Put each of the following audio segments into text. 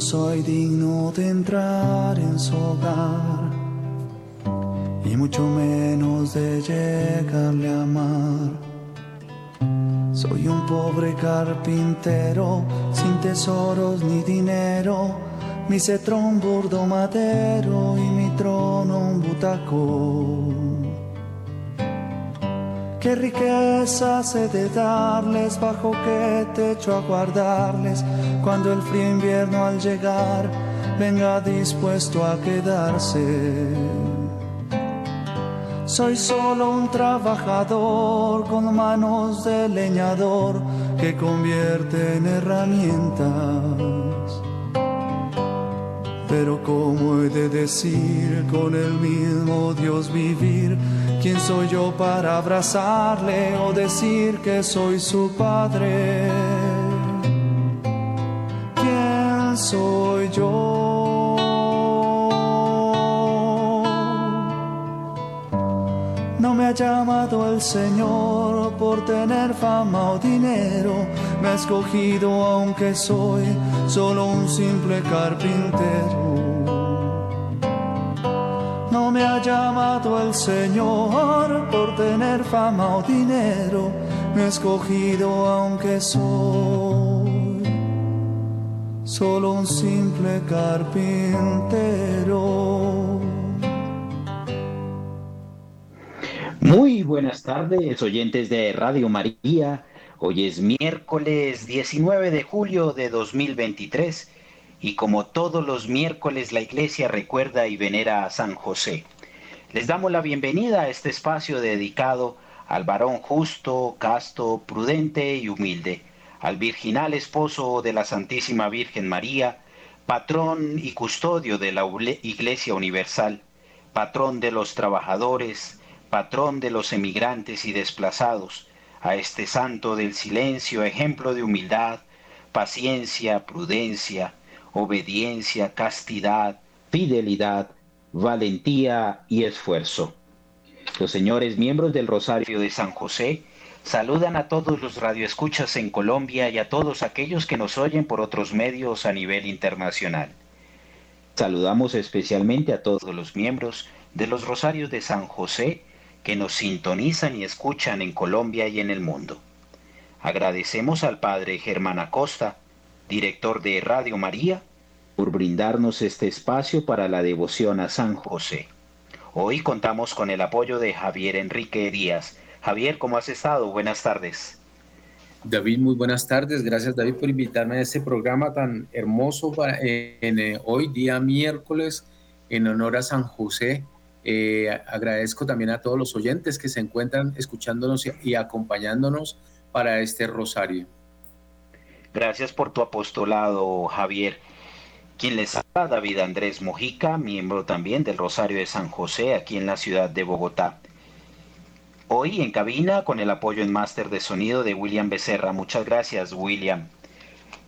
soy digno de entrar en su hogar y mucho menos de llegarle a amar. Soy un pobre carpintero sin tesoros ni dinero, mi cetro un burdo madero y mi trono un butacón. Qué riqueza he de darles, bajo qué techo aguardarles, cuando el frío invierno al llegar venga dispuesto a quedarse. Soy solo un trabajador con manos de leñador que convierte en herramientas. Pero ¿cómo he de decir con el mismo Dios vivir? ¿Quién soy yo para abrazarle o decir que soy su padre? ¿Quién soy yo? No me ha llamado el Señor por tener fama o dinero, me ha escogido aunque soy solo un simple carpintero. No me ha llamado el Señor por tener fama o dinero, me ha escogido aunque soy solo un simple carpintero. Muy buenas tardes, oyentes de Radio María. Hoy es miércoles 19 de julio de 2023 y como todos los miércoles la iglesia recuerda y venera a San José. Les damos la bienvenida a este espacio dedicado al varón justo, casto, prudente y humilde, al virginal esposo de la Santísima Virgen María, patrón y custodio de la Iglesia Universal, patrón de los trabajadores, patrón de los emigrantes y desplazados, a este santo del silencio, ejemplo de humildad, paciencia, prudencia, obediencia, castidad, fidelidad, valentía y esfuerzo. Los señores miembros del Rosario de San José saludan a todos los radioescuchas en Colombia y a todos aquellos que nos oyen por otros medios a nivel internacional. Saludamos especialmente a todos los miembros de los Rosarios de San José que nos sintonizan y escuchan en Colombia y en el mundo. Agradecemos al Padre Germán Acosta, director de Radio María, por brindarnos este espacio para la devoción a San José. Hoy contamos con el apoyo de Javier Enrique Díaz. Javier, ¿cómo has estado? Buenas tardes. David, muy buenas tardes. Gracias David por invitarme a este programa tan hermoso para, en, eh, hoy día miércoles en honor a San José, eh, agradezco también a todos los oyentes que se encuentran escuchándonos y, acompañándonos para este rosario. Gracias por tu apostolado, Javier. Quien les habla, David Andrés Mojica, miembro también del Rosario de San José, aquí en la ciudad de Bogotá. Hoy en cabina con el apoyo en máster de sonido de William Becerra. Muchas gracias, William.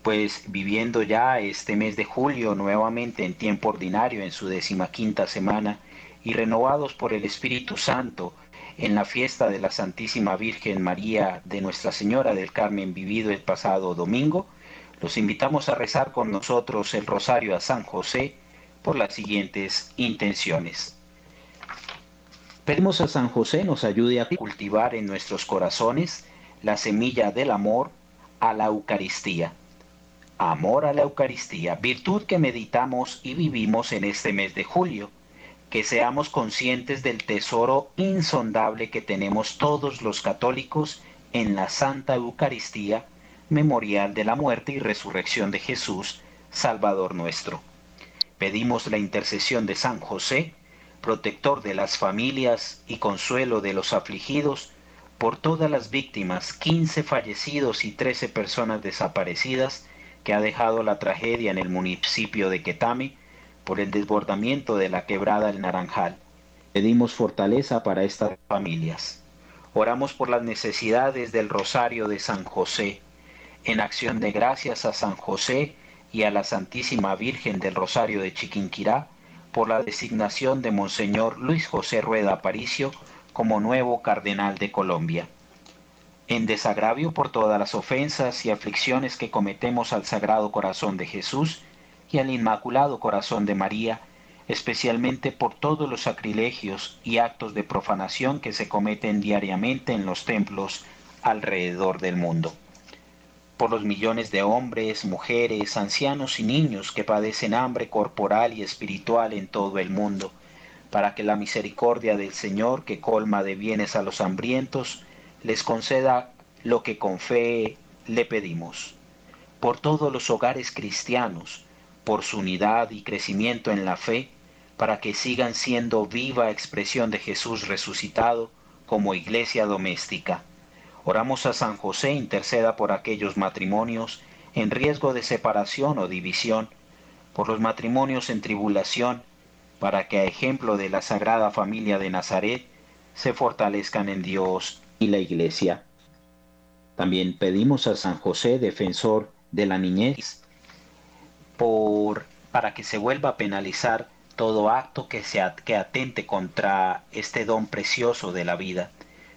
Pues viviendo ya este mes de julio nuevamente en tiempo ordinario, en su decimaquinta semana, y renovados por el Espíritu Santo en la fiesta de la Santísima Virgen María de Nuestra Señora del Carmen vivido el pasado domingo, los invitamos a rezar con nosotros el rosario a San José por las siguientes intenciones. Pedimos a San José nos ayude a cultivar en nuestros corazones la semilla del amor a la Eucaristía. Amor a la Eucaristía, virtud que meditamos y vivimos en este mes de julio que seamos conscientes del tesoro insondable que tenemos todos los católicos en la Santa Eucaristía, memorial de la muerte y resurrección de Jesús, Salvador nuestro. Pedimos la intercesión de San José, protector de las familias y consuelo de los afligidos, por todas las víctimas, 15 fallecidos y 13 personas desaparecidas que ha dejado la tragedia en el municipio de Quetame, por el desbordamiento de la quebrada El Naranjal. Pedimos fortaleza para estas familias. Oramos por las necesidades del Rosario de San José, en acción de gracias a San José y a la Santísima Virgen del Rosario de Chiquinquirá, por la designación de Monseñor Luis José Rueda Aparicio como nuevo cardenal de Colombia. En desagravio por todas las ofensas y aflicciones que cometemos al Sagrado Corazón de Jesús, y al Inmaculado Corazón de María, especialmente por todos los sacrilegios y actos de profanación que se cometen diariamente en los templos alrededor del mundo. Por los millones de hombres, mujeres, ancianos y niños que padecen hambre corporal y espiritual en todo el mundo, para que la misericordia del Señor, que colma de bienes a los hambrientos, les conceda lo que con fe le pedimos. Por todos los hogares cristianos, por su unidad y crecimiento en la fe, para que sigan siendo viva expresión de Jesús resucitado como iglesia doméstica. Oramos a San José interceda por aquellos matrimonios en riesgo de separación o división, por los matrimonios en tribulación, para que a ejemplo de la Sagrada Familia de Nazaret se fortalezcan en Dios y la Iglesia. También pedimos a San José, defensor de la niñez, por, para que se vuelva a penalizar todo acto que, que atente contra este don precioso de la vida.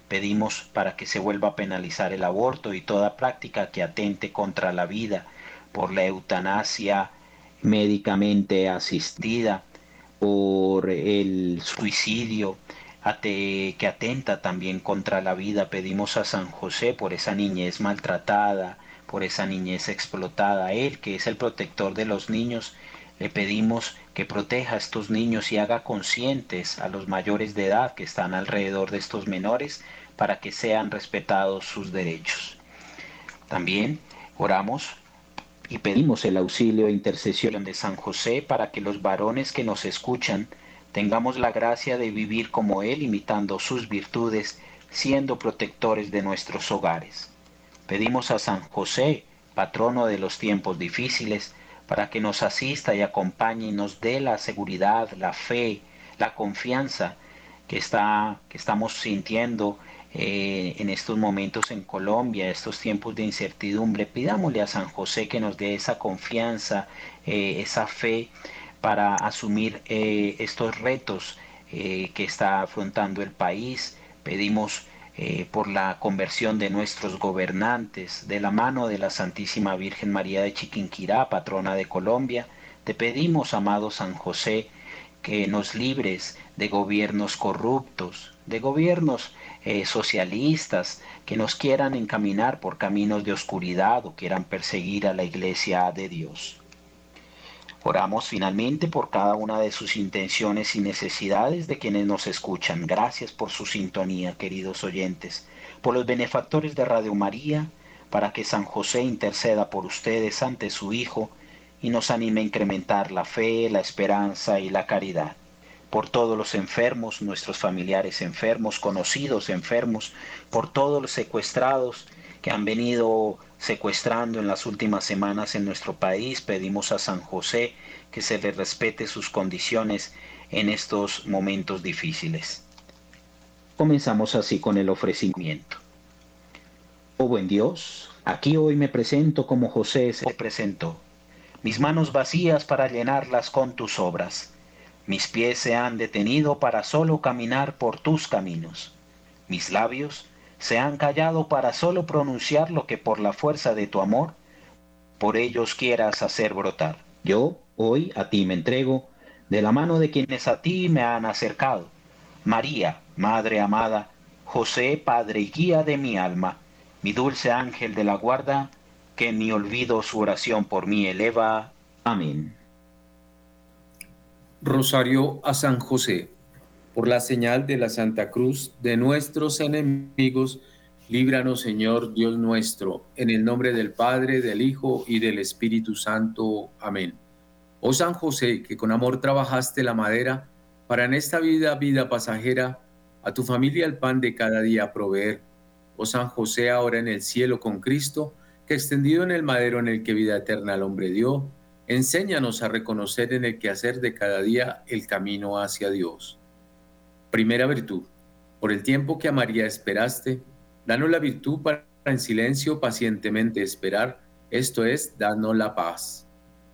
Pedimos para que se vuelva a penalizar el aborto y toda práctica que atente contra la vida, por la eutanasia médicamente asistida, por el suicidio que atenta también contra la vida. Pedimos a San José por esa niñez maltratada, por esa niñez explotada. Él, que es el protector de los niños, le pedimos que proteja a estos niños y haga conscientes a los mayores de edad que están alrededor de estos menores para que sean respetados sus derechos. También oramos y pedimos el auxilio e intercesión de San José para que los varones que nos escuchan tengamos la gracia de vivir como Él, imitando sus virtudes, siendo protectores de nuestros hogares. Pedimos a San José, patrono de los tiempos difíciles, para que nos asista y acompañe y nos dé la seguridad, la fe, la confianza que, está, que estamos sintiendo eh, en estos momentos en Colombia, estos tiempos de incertidumbre. Pidámosle a San José que nos dé esa confianza, eh, esa fe para asumir eh, estos retos que está afrontando el país. Pedimos por la conversión de nuestros gobernantes, de la mano de la Santísima Virgen María de Chiquinquirá, patrona de Colombia. Te pedimos, amado San José, que nos libres de gobiernos corruptos, de gobiernos eh, socialistas que nos quieran encaminar por caminos de oscuridad o quieran perseguir a la iglesia de Dios. Oramos finalmente por cada una de sus intenciones y necesidades de quienes nos escuchan. Gracias por su sintonía, queridos oyentes, por los benefactores de Radio María, para que San José interceda por ustedes ante su Hijo y nos anime a incrementar la fe, la esperanza y la caridad por todos los enfermos, nuestros familiares enfermos, conocidos enfermos, por todos los secuestrados que han venido secuestrando en las últimas semanas en nuestro país. Pedimos a San José que se le respete sus condiciones en estos momentos difíciles. Comenzamos así con el ofrecimiento. Oh buen Dios, aquí hoy me presento como José se presentó, mis manos vacías para llenarlas con tus obras mis pies se han detenido para solo caminar por tus caminos. Mis labios se han callado para solo pronunciar lo que por la fuerza de tu amor, por ellos quieras hacer brotar. Yo hoy a ti me entrego de la mano de quienes a ti me han acercado. María, Madre amada, José, Padre y guía de mi alma, mi dulce ángel de la guarda, que mi olvido su oración por mí eleva. Amén. Rosario a San José, por la señal de la Santa Cruz de nuestros enemigos, líbranos Señor Dios nuestro, en el nombre del Padre, del Hijo y del Espíritu Santo. Amén. Oh San José, que con amor trabajaste la madera, para en esta vida, vida pasajera, a tu familia el pan de cada día proveer. Oh San José, ahora en el cielo con Cristo, que extendido en el madero en el que vida eterna al hombre dio, Enséñanos a reconocer en el quehacer de cada día el camino hacia Dios. Primera virtud. Por el tiempo que a María esperaste, danos la virtud para en silencio pacientemente esperar, esto es, danos la paz.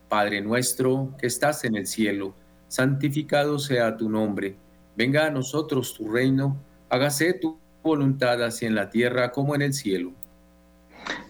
Padre nuestro que estás en el cielo, santificado sea tu nombre, venga a nosotros tu reino, hágase tu voluntad así en la tierra como en el cielo.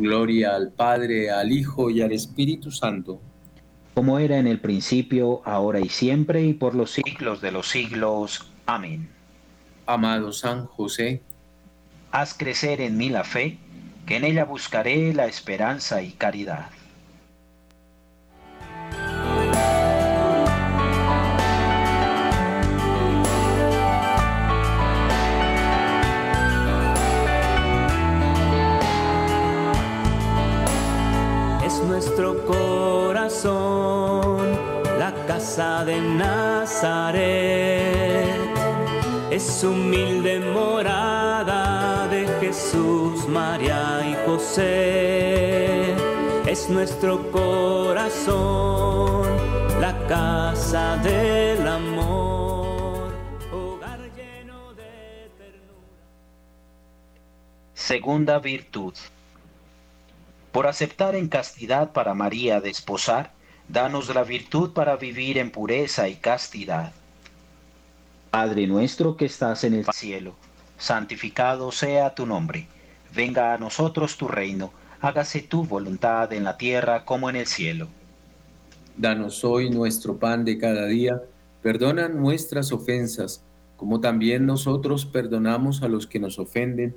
Gloria al Padre, al Hijo y al Espíritu Santo como era en el principio, ahora y siempre, y por los siglos de los siglos. Amén. Amado San José, haz crecer en mí la fe, que en ella buscaré la esperanza y caridad. Es nuestro la casa de Nazaret. Es humilde morada de Jesús, María y José. Es nuestro corazón, la casa del amor, hogar lleno de ternura. Segunda virtud por aceptar en castidad para María desposar, danos la virtud para vivir en pureza y castidad. Padre nuestro que estás en el cielo, santificado sea tu nombre. Venga a nosotros tu reino, hágase tu voluntad en la tierra como en el cielo. Danos hoy nuestro pan de cada día, perdona nuestras ofensas, como también nosotros perdonamos a los que nos ofenden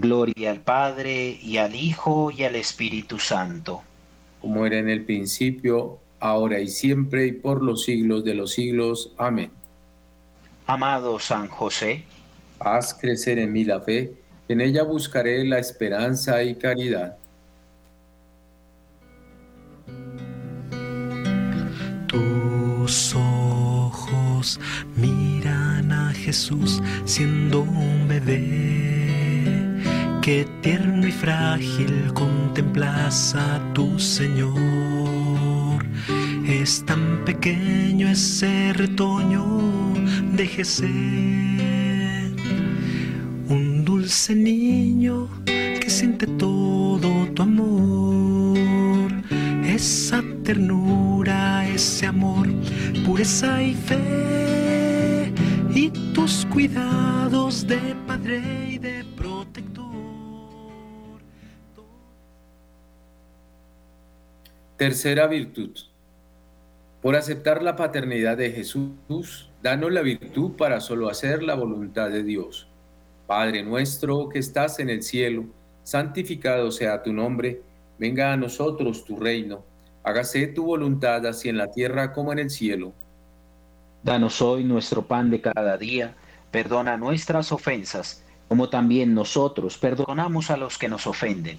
Gloria al Padre, y al Hijo, y al Espíritu Santo. Como era en el principio, ahora y siempre, y por los siglos de los siglos. Amén. Amado San José, haz crecer en mí la fe, en ella buscaré la esperanza y caridad. Tus ojos miran a Jesús siendo un bebé. Qué tierno y frágil contemplas a tu Señor. Es tan pequeño ese retoño de Un dulce niño que siente todo tu amor. Esa ternura, ese amor, pureza y fe. Y tus cuidados de padre Tercera virtud. Por aceptar la paternidad de Jesús, danos la virtud para solo hacer la voluntad de Dios. Padre nuestro que estás en el cielo, santificado sea tu nombre, venga a nosotros tu reino, hágase tu voluntad así en la tierra como en el cielo. Danos hoy nuestro pan de cada día, perdona nuestras ofensas, como también nosotros perdonamos a los que nos ofenden.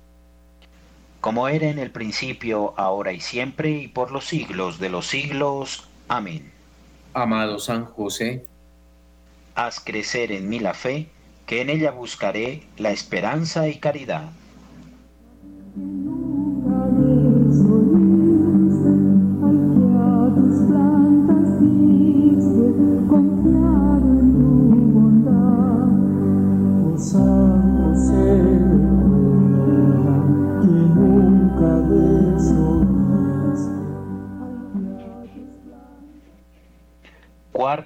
Como era en el principio, ahora y siempre, y por los siglos de los siglos. Amén. Amado San José, haz crecer en mí la fe, que en ella buscaré la esperanza y caridad.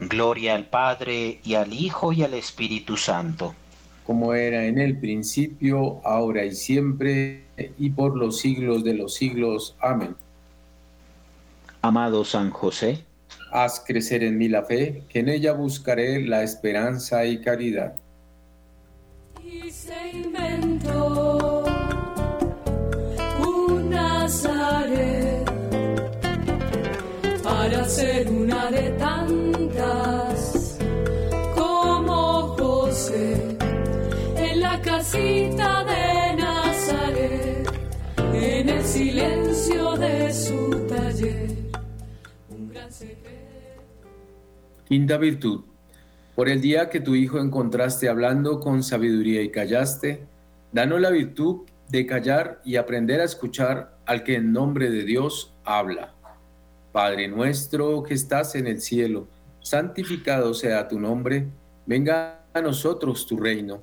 Gloria al Padre, y al Hijo, y al Espíritu Santo. Como era en el principio, ahora y siempre, y por los siglos de los siglos. Amén. Amado San José, haz crecer en mí la fe, que en ella buscaré la esperanza y caridad. Y se inventó Quinta virtud. Por el día que tu Hijo encontraste hablando con sabiduría y callaste, danos la virtud de callar y aprender a escuchar al que en nombre de Dios habla. Padre nuestro que estás en el cielo, santificado sea tu nombre, venga a nosotros tu reino,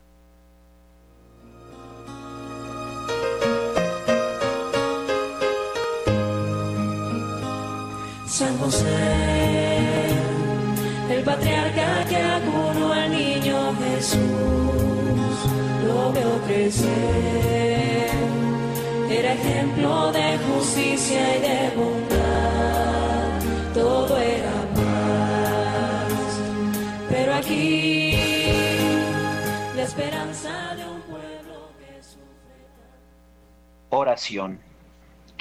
San José, el patriarca que acunó al niño Jesús, lo veo crecer, era ejemplo de justicia y de bondad, todo era paz, pero aquí la esperanza de un pueblo que sufre. Oración.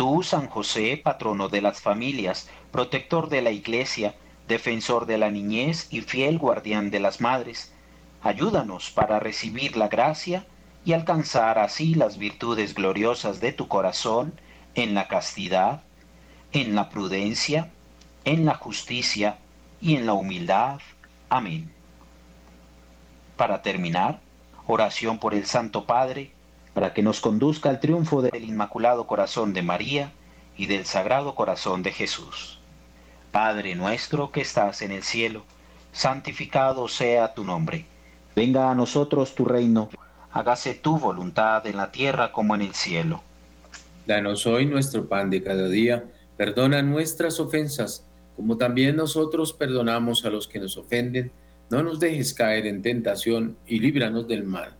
Tú, San José, patrono de las familias, protector de la iglesia, defensor de la niñez y fiel guardián de las madres, ayúdanos para recibir la gracia y alcanzar así las virtudes gloriosas de tu corazón en la castidad, en la prudencia, en la justicia y en la humildad. Amén. Para terminar, oración por el Santo Padre, para que nos conduzca al triunfo del Inmaculado Corazón de María y del Sagrado Corazón de Jesús. Padre nuestro que estás en el cielo, santificado sea tu nombre. Venga a nosotros tu reino, hágase tu voluntad en la tierra como en el cielo. Danos hoy nuestro pan de cada día, perdona nuestras ofensas, como también nosotros perdonamos a los que nos ofenden. No nos dejes caer en tentación y líbranos del mal.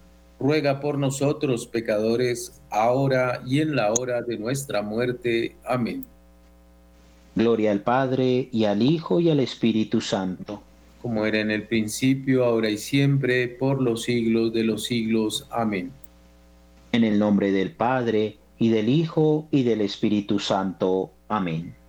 ruega por nosotros pecadores, ahora y en la hora de nuestra muerte. Amén. Gloria al Padre, y al Hijo, y al Espíritu Santo. Como era en el principio, ahora y siempre, por los siglos de los siglos. Amén. En el nombre del Padre, y del Hijo, y del Espíritu Santo. Amén.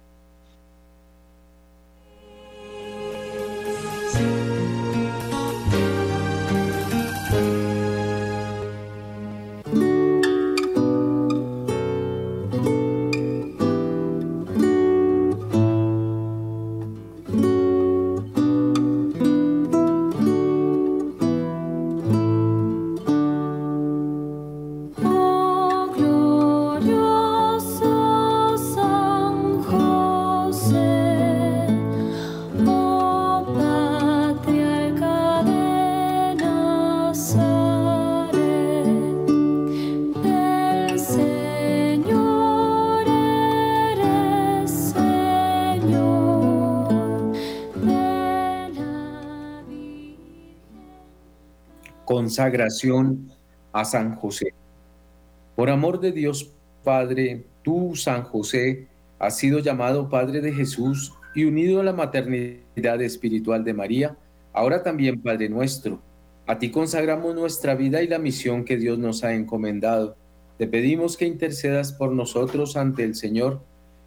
Consagración a San José. Por amor de Dios Padre, tú, San José, has sido llamado Padre de Jesús y unido a la maternidad espiritual de María, ahora también Padre nuestro. A ti consagramos nuestra vida y la misión que Dios nos ha encomendado. Te pedimos que intercedas por nosotros ante el Señor,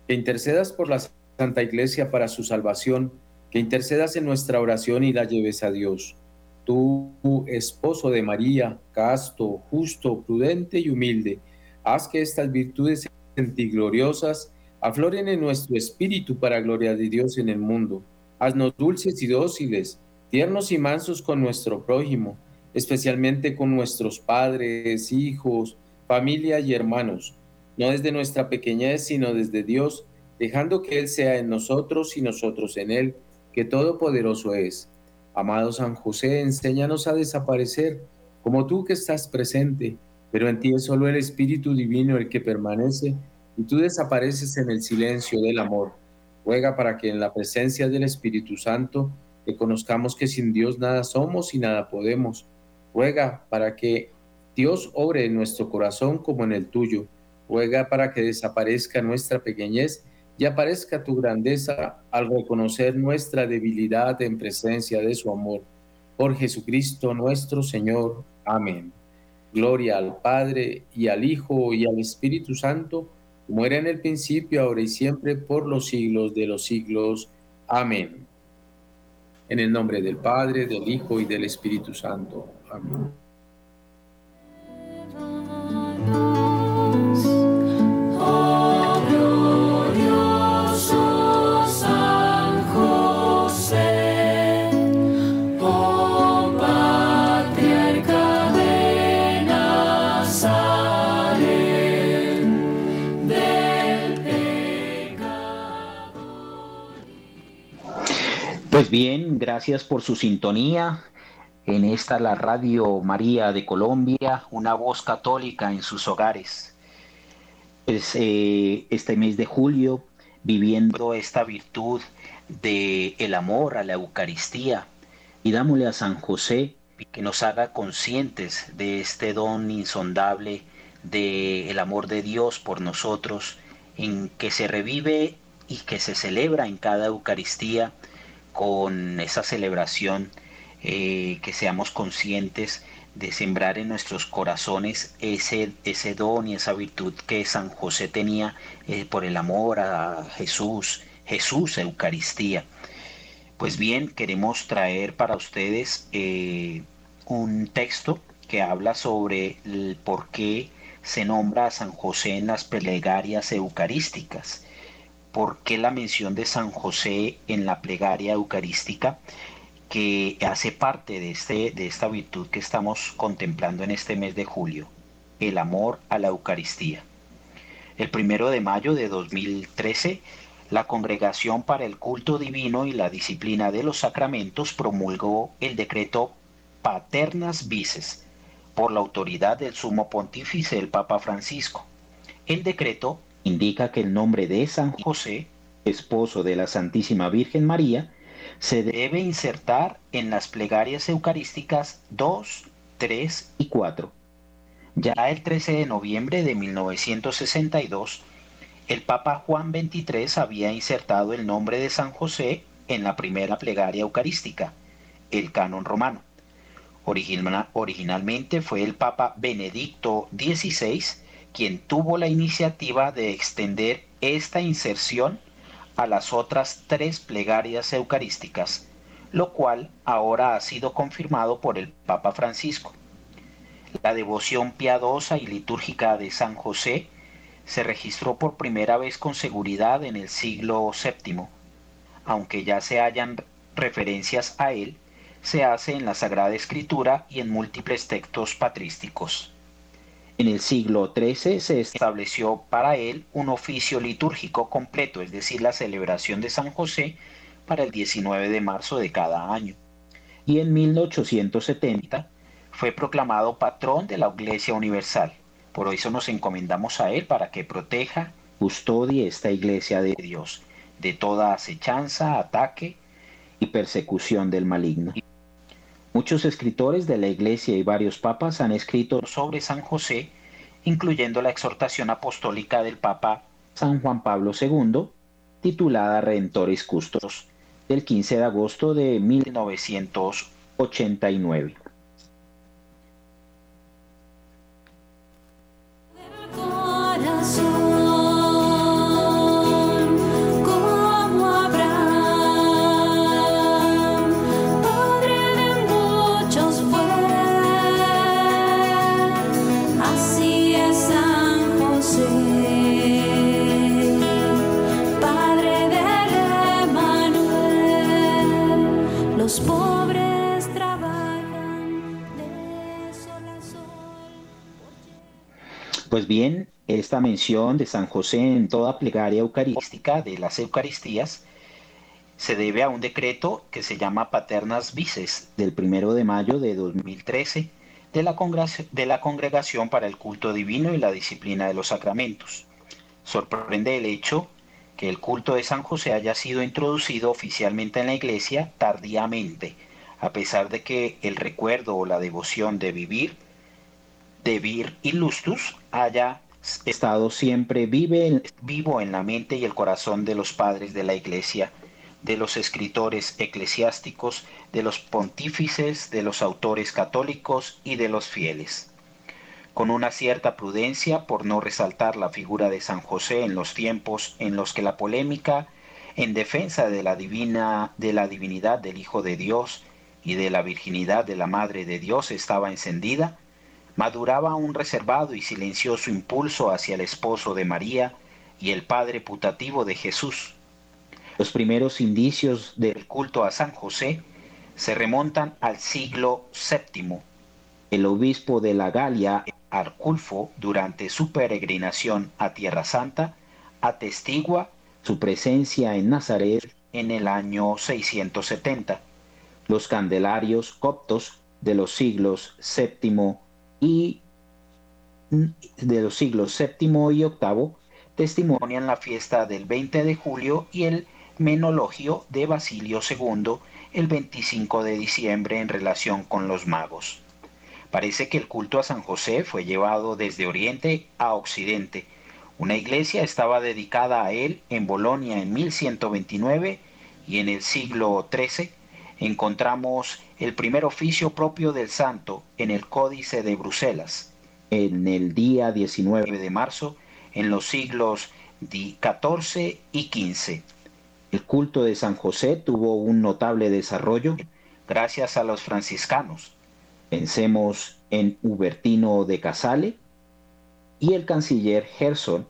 que intercedas por la Santa Iglesia para su salvación, que intercedas en nuestra oración y la lleves a Dios. Tú, esposo de María, casto, justo, prudente y humilde, haz que estas virtudes en ti gloriosas afloren en nuestro espíritu para gloria de Dios en el mundo. Haznos dulces y dóciles, tiernos y mansos con nuestro prójimo, especialmente con nuestros padres, hijos, familia y hermanos, no desde nuestra pequeñez, sino desde Dios, dejando que Él sea en nosotros y nosotros en Él, que todopoderoso es. Amado San José, enséñanos a desaparecer, como tú que estás presente, pero en ti es solo el Espíritu Divino el que permanece, y tú desapareces en el silencio del amor. Ruega para que en la presencia del Espíritu Santo reconozcamos que sin Dios nada somos y nada podemos. Ruega para que Dios obre en nuestro corazón como en el tuyo. Ruega para que desaparezca nuestra pequeñez y aparezca tu grandeza al reconocer nuestra debilidad en presencia de su amor. Por Jesucristo nuestro Señor. Amén. Gloria al Padre y al Hijo y al Espíritu Santo, como era en el principio, ahora y siempre, por los siglos de los siglos. Amén. En el nombre del Padre, del Hijo y del Espíritu Santo. Amén. Bien, gracias por su sintonía. En esta la Radio María de Colombia, una voz católica en sus hogares. Eh, este mes de julio, viviendo esta virtud de el amor a la Eucaristía, y dámosle a San José que nos haga conscientes de este don insondable de el amor de Dios por nosotros, en que se revive y que se celebra en cada Eucaristía con esa celebración, eh, que seamos conscientes de sembrar en nuestros corazones ese, ese don y esa virtud que San José tenía eh, por el amor a Jesús, Jesús Eucaristía. Pues bien, queremos traer para ustedes eh, un texto que habla sobre el por qué se nombra a San José en las plegarias eucarísticas por qué la mención de San José en la plegaria eucarística que hace parte de, este, de esta virtud que estamos contemplando en este mes de julio, el amor a la Eucaristía. El primero de mayo de 2013, la Congregación para el Culto Divino y la Disciplina de los Sacramentos promulgó el decreto Paternas Vices por la autoridad del Sumo Pontífice, el Papa Francisco. El decreto indica que el nombre de San José, esposo de la Santísima Virgen María, se debe insertar en las plegarias eucarísticas 2, 3 y 4. Ya el 13 de noviembre de 1962, el Papa Juan XXIII había insertado el nombre de San José en la primera plegaria eucarística, el canon romano. originalmente fue el Papa Benedicto XVI quien tuvo la iniciativa de extender esta inserción a las otras tres plegarias eucarísticas, lo cual ahora ha sido confirmado por el Papa Francisco. La devoción piadosa y litúrgica de San José se registró por primera vez con seguridad en el siglo VII, aunque ya se hallan referencias a él, se hace en la Sagrada Escritura y en múltiples textos patrísticos. En el siglo XIII se estableció para él un oficio litúrgico completo, es decir, la celebración de San José para el 19 de marzo de cada año. Y en 1870 fue proclamado patrón de la Iglesia Universal. Por eso nos encomendamos a él para que proteja, custodie esta Iglesia de Dios de toda acechanza, ataque y persecución del maligno. Muchos escritores de la Iglesia y varios papas han escrito sobre San José, incluyendo la exhortación apostólica del Papa San Juan Pablo II, titulada Redentores Custos, del 15 de agosto de 1989. Pues bien, esta mención de San José en toda plegaria eucarística de las Eucaristías se debe a un decreto que se llama Paternas Vices del primero de mayo de 2013 de la, de la Congregación para el Culto Divino y la Disciplina de los Sacramentos. Sorprende el hecho que el culto de San José haya sido introducido oficialmente en la Iglesia tardíamente, a pesar de que el recuerdo o la devoción de vivir, de vir illustus, haya estado siempre vive, vivo en la mente y el corazón de los padres de la Iglesia, de los escritores eclesiásticos, de los pontífices, de los autores católicos y de los fieles. Con una cierta prudencia por no resaltar la figura de San José en los tiempos en los que la polémica en defensa de la divina de la divinidad del Hijo de Dios y de la virginidad de la Madre de Dios estaba encendida, maduraba un reservado y silencioso impulso hacia el esposo de María y el padre putativo de Jesús. Los primeros indicios del culto a San José se remontan al siglo VII. El obispo de la Galia, Arculfo, durante su peregrinación a Tierra Santa, atestigua su presencia en Nazaret en el año 670 los candelarios coptos de los siglos séptimo y de los siglos séptimo y octavo testimonian la fiesta del 20 de julio y el menologio de Basilio II el 25 de diciembre en relación con los magos. Parece que el culto a San José fue llevado desde Oriente a Occidente. Una iglesia estaba dedicada a él en Bolonia en 1129 y en el siglo XIII encontramos el primer oficio propio del santo en el Códice de Bruselas, en el día 19 de marzo, en los siglos XIV y XV. El culto de San José tuvo un notable desarrollo gracias a los franciscanos. Pensemos en Hubertino de Casale y el canciller Gerson,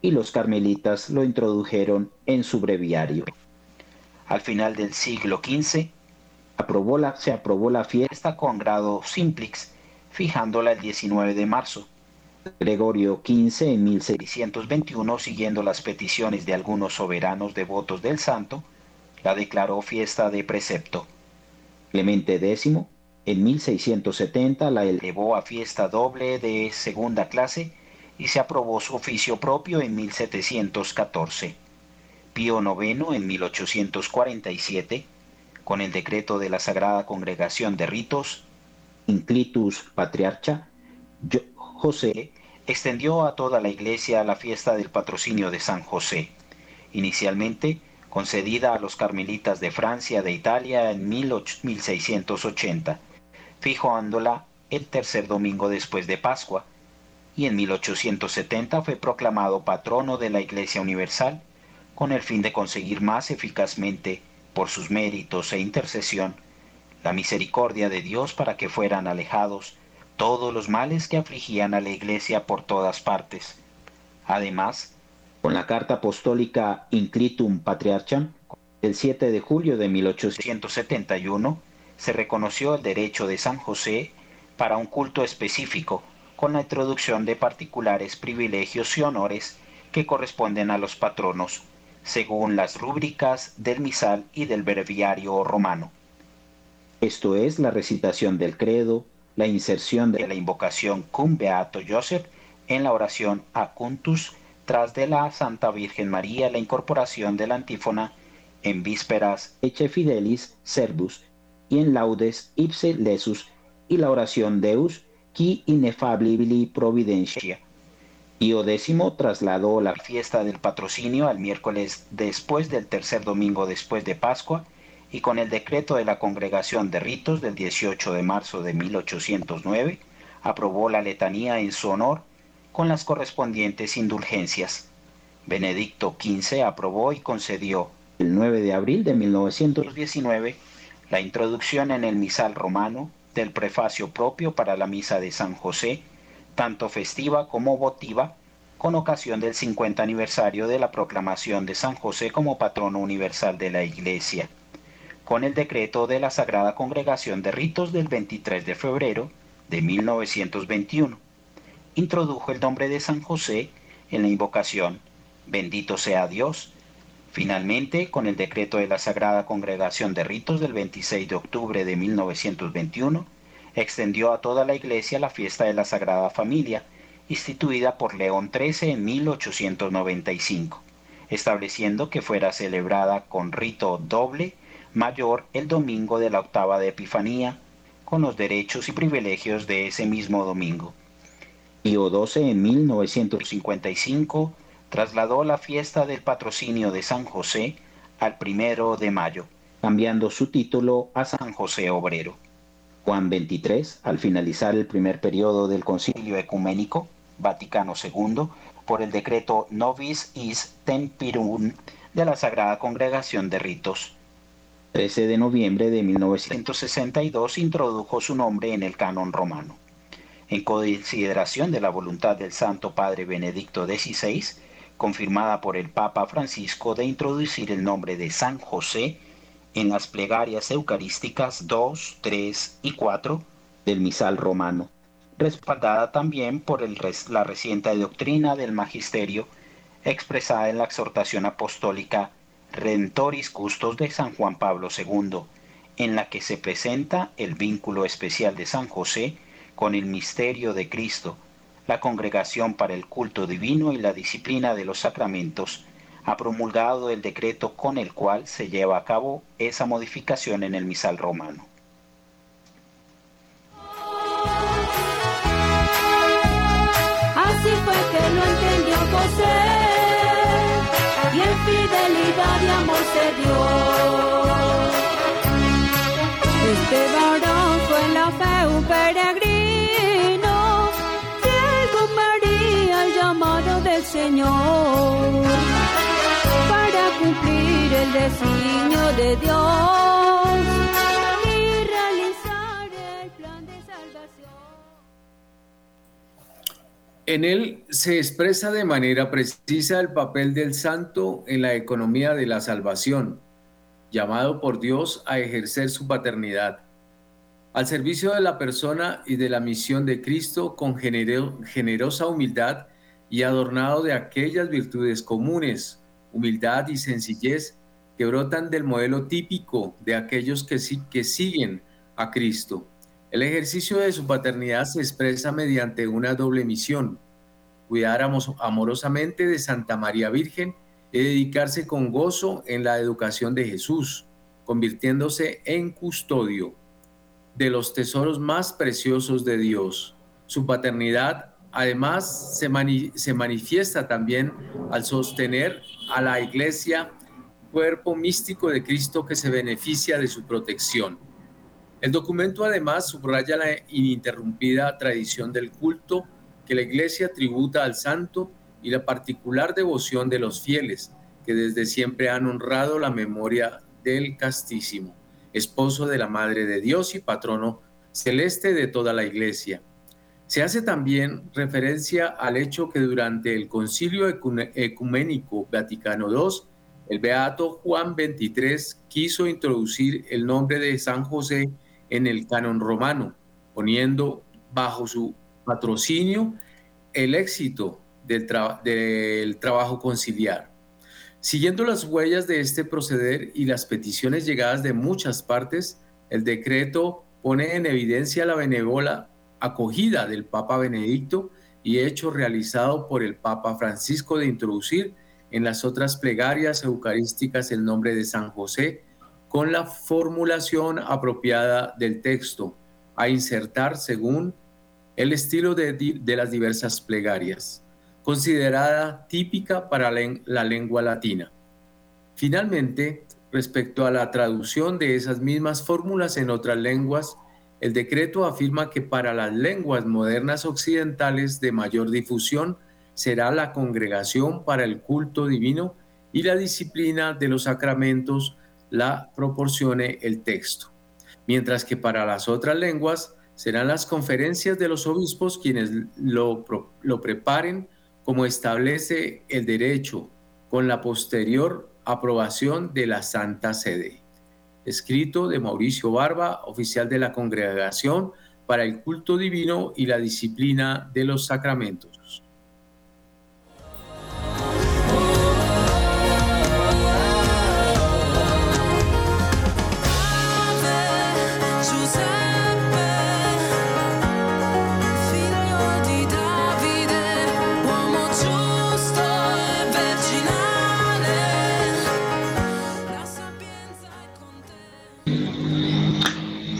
y los carmelitas lo introdujeron en su breviario. Al final del siglo XV, se aprobó la fiesta con grado simplix, fijándola el 19 de marzo. Gregorio XV en 1621, siguiendo las peticiones de algunos soberanos devotos del santo, la declaró fiesta de precepto. Clemente X en 1670 la elevó a fiesta doble de segunda clase y se aprobó su oficio propio en 1714. Pío IX en 1847 con el decreto de la Sagrada Congregación de Ritos, Inclitus Patriarcha, José extendió a toda la iglesia la fiesta del patrocinio de San José, inicialmente concedida a los carmelitas de Francia de Italia en 1680, fijándola el tercer domingo después de Pascua, y en 1870 fue proclamado patrono de la Iglesia Universal, con el fin de conseguir más eficazmente por sus méritos e intercesión, la misericordia de Dios para que fueran alejados todos los males que afligían a la iglesia por todas partes. Además, con la carta apostólica Inclitum Patriarcham, el 7 de julio de 1871, se reconoció el derecho de San José para un culto específico, con la introducción de particulares privilegios y honores que corresponden a los patronos según las rúbricas del misal y del breviario romano. Esto es la recitación del credo, la inserción de la invocación cum beato Joseph en la oración acuntus tras de la Santa Virgen María la incorporación de la antífona en vísperas Eche Fidelis Servus y en laudes ipse lesus y la oración Deus qui ineffabili providentia Pío X trasladó la fiesta del patrocinio al miércoles después del tercer domingo después de Pascua y con el decreto de la Congregación de Ritos del 18 de marzo de 1809 aprobó la letanía en su honor con las correspondientes indulgencias. Benedicto XV aprobó y concedió el 9 de abril de 1919 la introducción en el misal romano del prefacio propio para la misa de San José tanto festiva como votiva, con ocasión del 50 aniversario de la proclamación de San José como patrono universal de la Iglesia, con el decreto de la Sagrada Congregación de Ritos del 23 de febrero de 1921. Introdujo el nombre de San José en la invocación Bendito sea Dios. Finalmente, con el decreto de la Sagrada Congregación de Ritos del 26 de octubre de 1921, extendió a toda la iglesia la fiesta de la Sagrada Familia, instituida por León XIII en 1895, estableciendo que fuera celebrada con rito doble mayor el domingo de la octava de Epifanía, con los derechos y privilegios de ese mismo domingo. Pío XII en 1955 trasladó la fiesta del patrocinio de San José al primero de mayo, cambiando su título a San José Obrero. Juan XXIII, al finalizar el primer periodo del Concilio Ecuménico, Vaticano II, por el decreto Novis Is Tempirum de la Sagrada Congregación de Ritos. 13 de noviembre de 1962 introdujo su nombre en el canon romano. En consideración de la voluntad del Santo Padre Benedicto XVI, confirmada por el Papa Francisco de introducir el nombre de San José en las plegarias eucarísticas 2, 3 y 4 del misal romano, respaldada también por la reciente doctrina del magisterio expresada en la exhortación apostólica Rentoris Custos de San Juan Pablo II, en la que se presenta el vínculo especial de San José con el misterio de Cristo, la Congregación para el Culto Divino y la Disciplina de los Sacramentos, ha promulgado el decreto con el cual se lleva a cabo esa modificación en el misal romano. Así fue que lo entendió José y en fidelidad y amor se dio. Este varón fue en la fe un peregrino, con María el llamado del Señor En él se expresa de manera precisa el papel del santo en la economía de la salvación, llamado por Dios a ejercer su paternidad, al servicio de la persona y de la misión de Cristo con genero- generosa humildad y adornado de aquellas virtudes comunes, humildad y sencillez que brotan del modelo típico de aquellos que, que siguen a Cristo. El ejercicio de su paternidad se expresa mediante una doble misión, cuidar amorosamente de Santa María Virgen y dedicarse con gozo en la educación de Jesús, convirtiéndose en custodio de los tesoros más preciosos de Dios. Su paternidad además se manifiesta también al sostener a la iglesia, cuerpo místico de Cristo que se beneficia de su protección. El documento además subraya la ininterrumpida tradición del culto que la iglesia tributa al santo y la particular devoción de los fieles, que desde siempre han honrado la memoria del castísimo, esposo de la Madre de Dios y patrono celeste de toda la iglesia. Se hace también referencia al hecho que durante el Concilio Ecuménico Vaticano II, el Beato Juan XXIII quiso introducir el nombre de San José en el canon romano, poniendo bajo su patrocinio el éxito del, del trabajo conciliar. Siguiendo las huellas de este proceder y las peticiones llegadas de muchas partes, el decreto pone en evidencia la benévola acogida del Papa Benedicto y hecho realizado por el Papa Francisco de introducir en las otras plegarias eucarísticas el nombre de San José con la formulación apropiada del texto a insertar según el estilo de, de las diversas plegarias, considerada típica para len- la lengua latina. Finalmente, respecto a la traducción de esas mismas fórmulas en otras lenguas, el decreto afirma que para las lenguas modernas occidentales de mayor difusión será la congregación para el culto divino y la disciplina de los sacramentos la proporcione el texto, mientras que para las otras lenguas serán las conferencias de los obispos quienes lo, lo preparen como establece el derecho con la posterior aprobación de la Santa Sede. Escrito de Mauricio Barba, oficial de la Congregación para el Culto Divino y la Disciplina de los Sacramentos.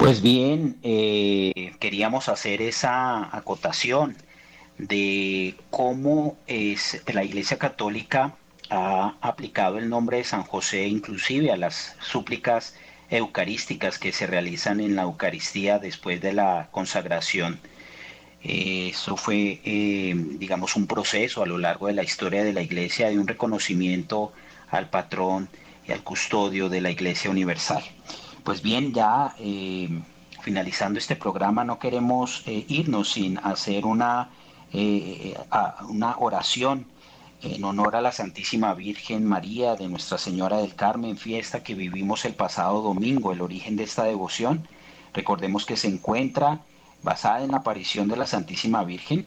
Pues bien, eh, queríamos hacer esa acotación de cómo es, la Iglesia Católica ha aplicado el nombre de San José inclusive a las súplicas eucarísticas que se realizan en la Eucaristía después de la consagración. Eh, eso fue, eh, digamos, un proceso a lo largo de la historia de la Iglesia de un reconocimiento al patrón y al custodio de la Iglesia Universal. Pues bien, ya eh, finalizando este programa, no queremos irnos sin hacer una, una oración en honor a la Santísima Virgen María de Nuestra Señora del Carmen, fiesta que vivimos el pasado domingo, el origen de esta devoción. Recordemos que se encuentra basada en la aparición de la Santísima Virgen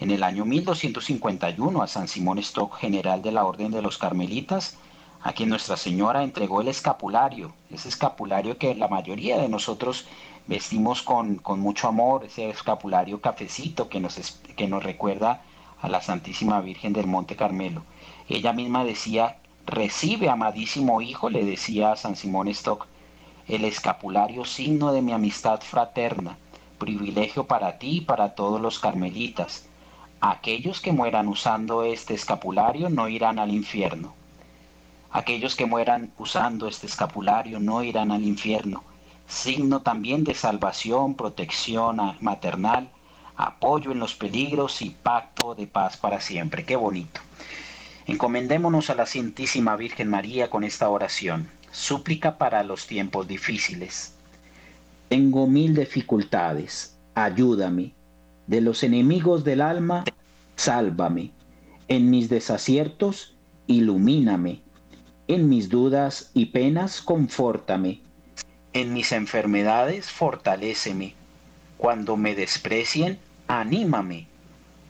en el año 1251 a San Simón Stock, general de la Orden de los Carmelitas, a quien Nuestra Señora entregó el escapulario, ese escapulario que la mayoría de nosotros vestimos con, con mucho amor, ese escapulario cafecito que nos, que nos recuerda a la Santísima Virgen del Monte Carmelo. Ella misma decía, recibe, amadísimo hijo, le decía a San Simón Stock, el escapulario signo de mi amistad fraterna, privilegio para ti y para todos los carmelitas. Aquellos que mueran usando este escapulario no irán al infierno. Aquellos que mueran usando este escapulario no irán al infierno. Signo también de salvación, protección maternal, apoyo en los peligros y pacto de paz para siempre. Qué bonito. Encomendémonos a la Santísima Virgen María con esta oración. Súplica para los tiempos difíciles. Tengo mil dificultades. Ayúdame. De los enemigos del alma, sálvame. En mis desaciertos, ilumíname. En mis dudas y penas, confórtame. En mis enfermedades, fortaléceme. Cuando me desprecien, anímame.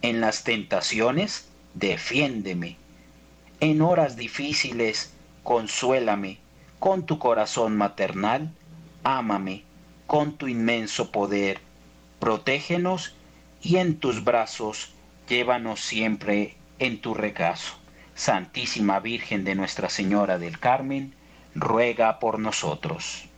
En las tentaciones, defiéndeme. En horas difíciles, consuélame. Con tu corazón maternal, ámame. Con tu inmenso poder, protégenos y en tus brazos llévanos siempre en tu regazo. Santísima Virgen de Nuestra Señora del Carmen, ruega por nosotros.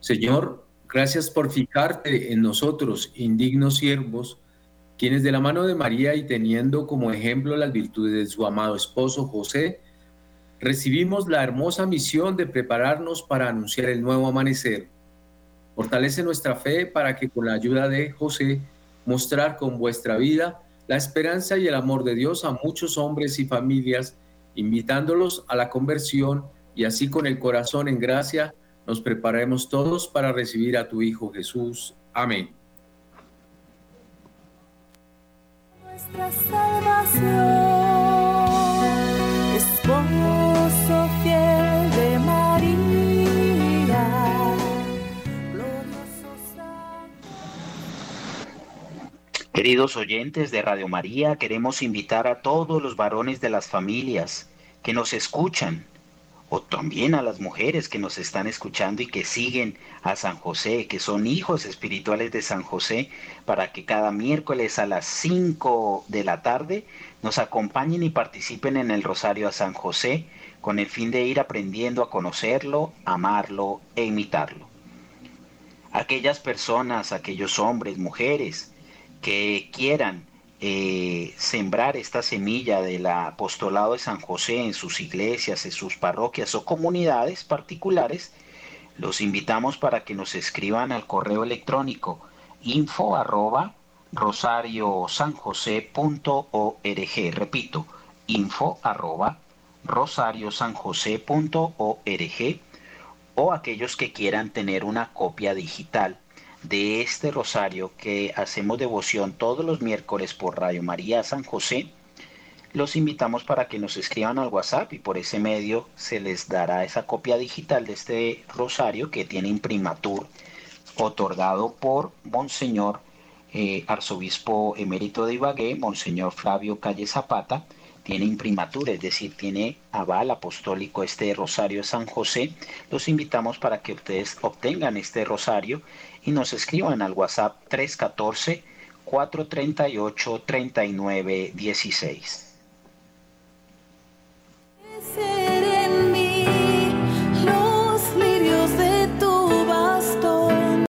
Señor, gracias por fijarte en nosotros, indignos siervos, quienes de la mano de María y teniendo como ejemplo las virtudes de su amado esposo José, recibimos la hermosa misión de prepararnos para anunciar el nuevo amanecer. Fortalece nuestra fe para que con la ayuda de José mostrar con vuestra vida la esperanza y el amor de Dios a muchos hombres y familias, invitándolos a la conversión y así con el corazón en gracia nos preparemos todos para recibir a tu Hijo Jesús. Amén. Nuestra salvación, esposo fiel de María. Queridos oyentes de Radio María, queremos invitar a todos los varones de las familias que nos escuchan o también a las mujeres que nos están escuchando y que siguen a San José, que son hijos espirituales de San José, para que cada miércoles a las 5 de la tarde nos acompañen y participen en el Rosario a San José con el fin de ir aprendiendo a conocerlo, amarlo e imitarlo. Aquellas personas, aquellos hombres, mujeres que quieran eh, sembrar esta semilla del apostolado de San José en sus iglesias, en sus parroquias o comunidades particulares, los invitamos para que nos escriban al correo electrónico info arroba. Repito, info arroba rosariosanjose.org o aquellos que quieran tener una copia digital de este rosario que hacemos devoción todos los miércoles por Radio María San José, los invitamos para que nos escriban al WhatsApp y por ese medio se les dará esa copia digital de este rosario que tiene imprimatur otorgado por Monseñor eh, arzobispo emérito de Ibagué, Monseñor Flavio Calle Zapata, tiene imprimatura, es decir, tiene aval apostólico este rosario San José. Los invitamos para que ustedes obtengan este rosario y nos escriban al WhatsApp 314-438-3916.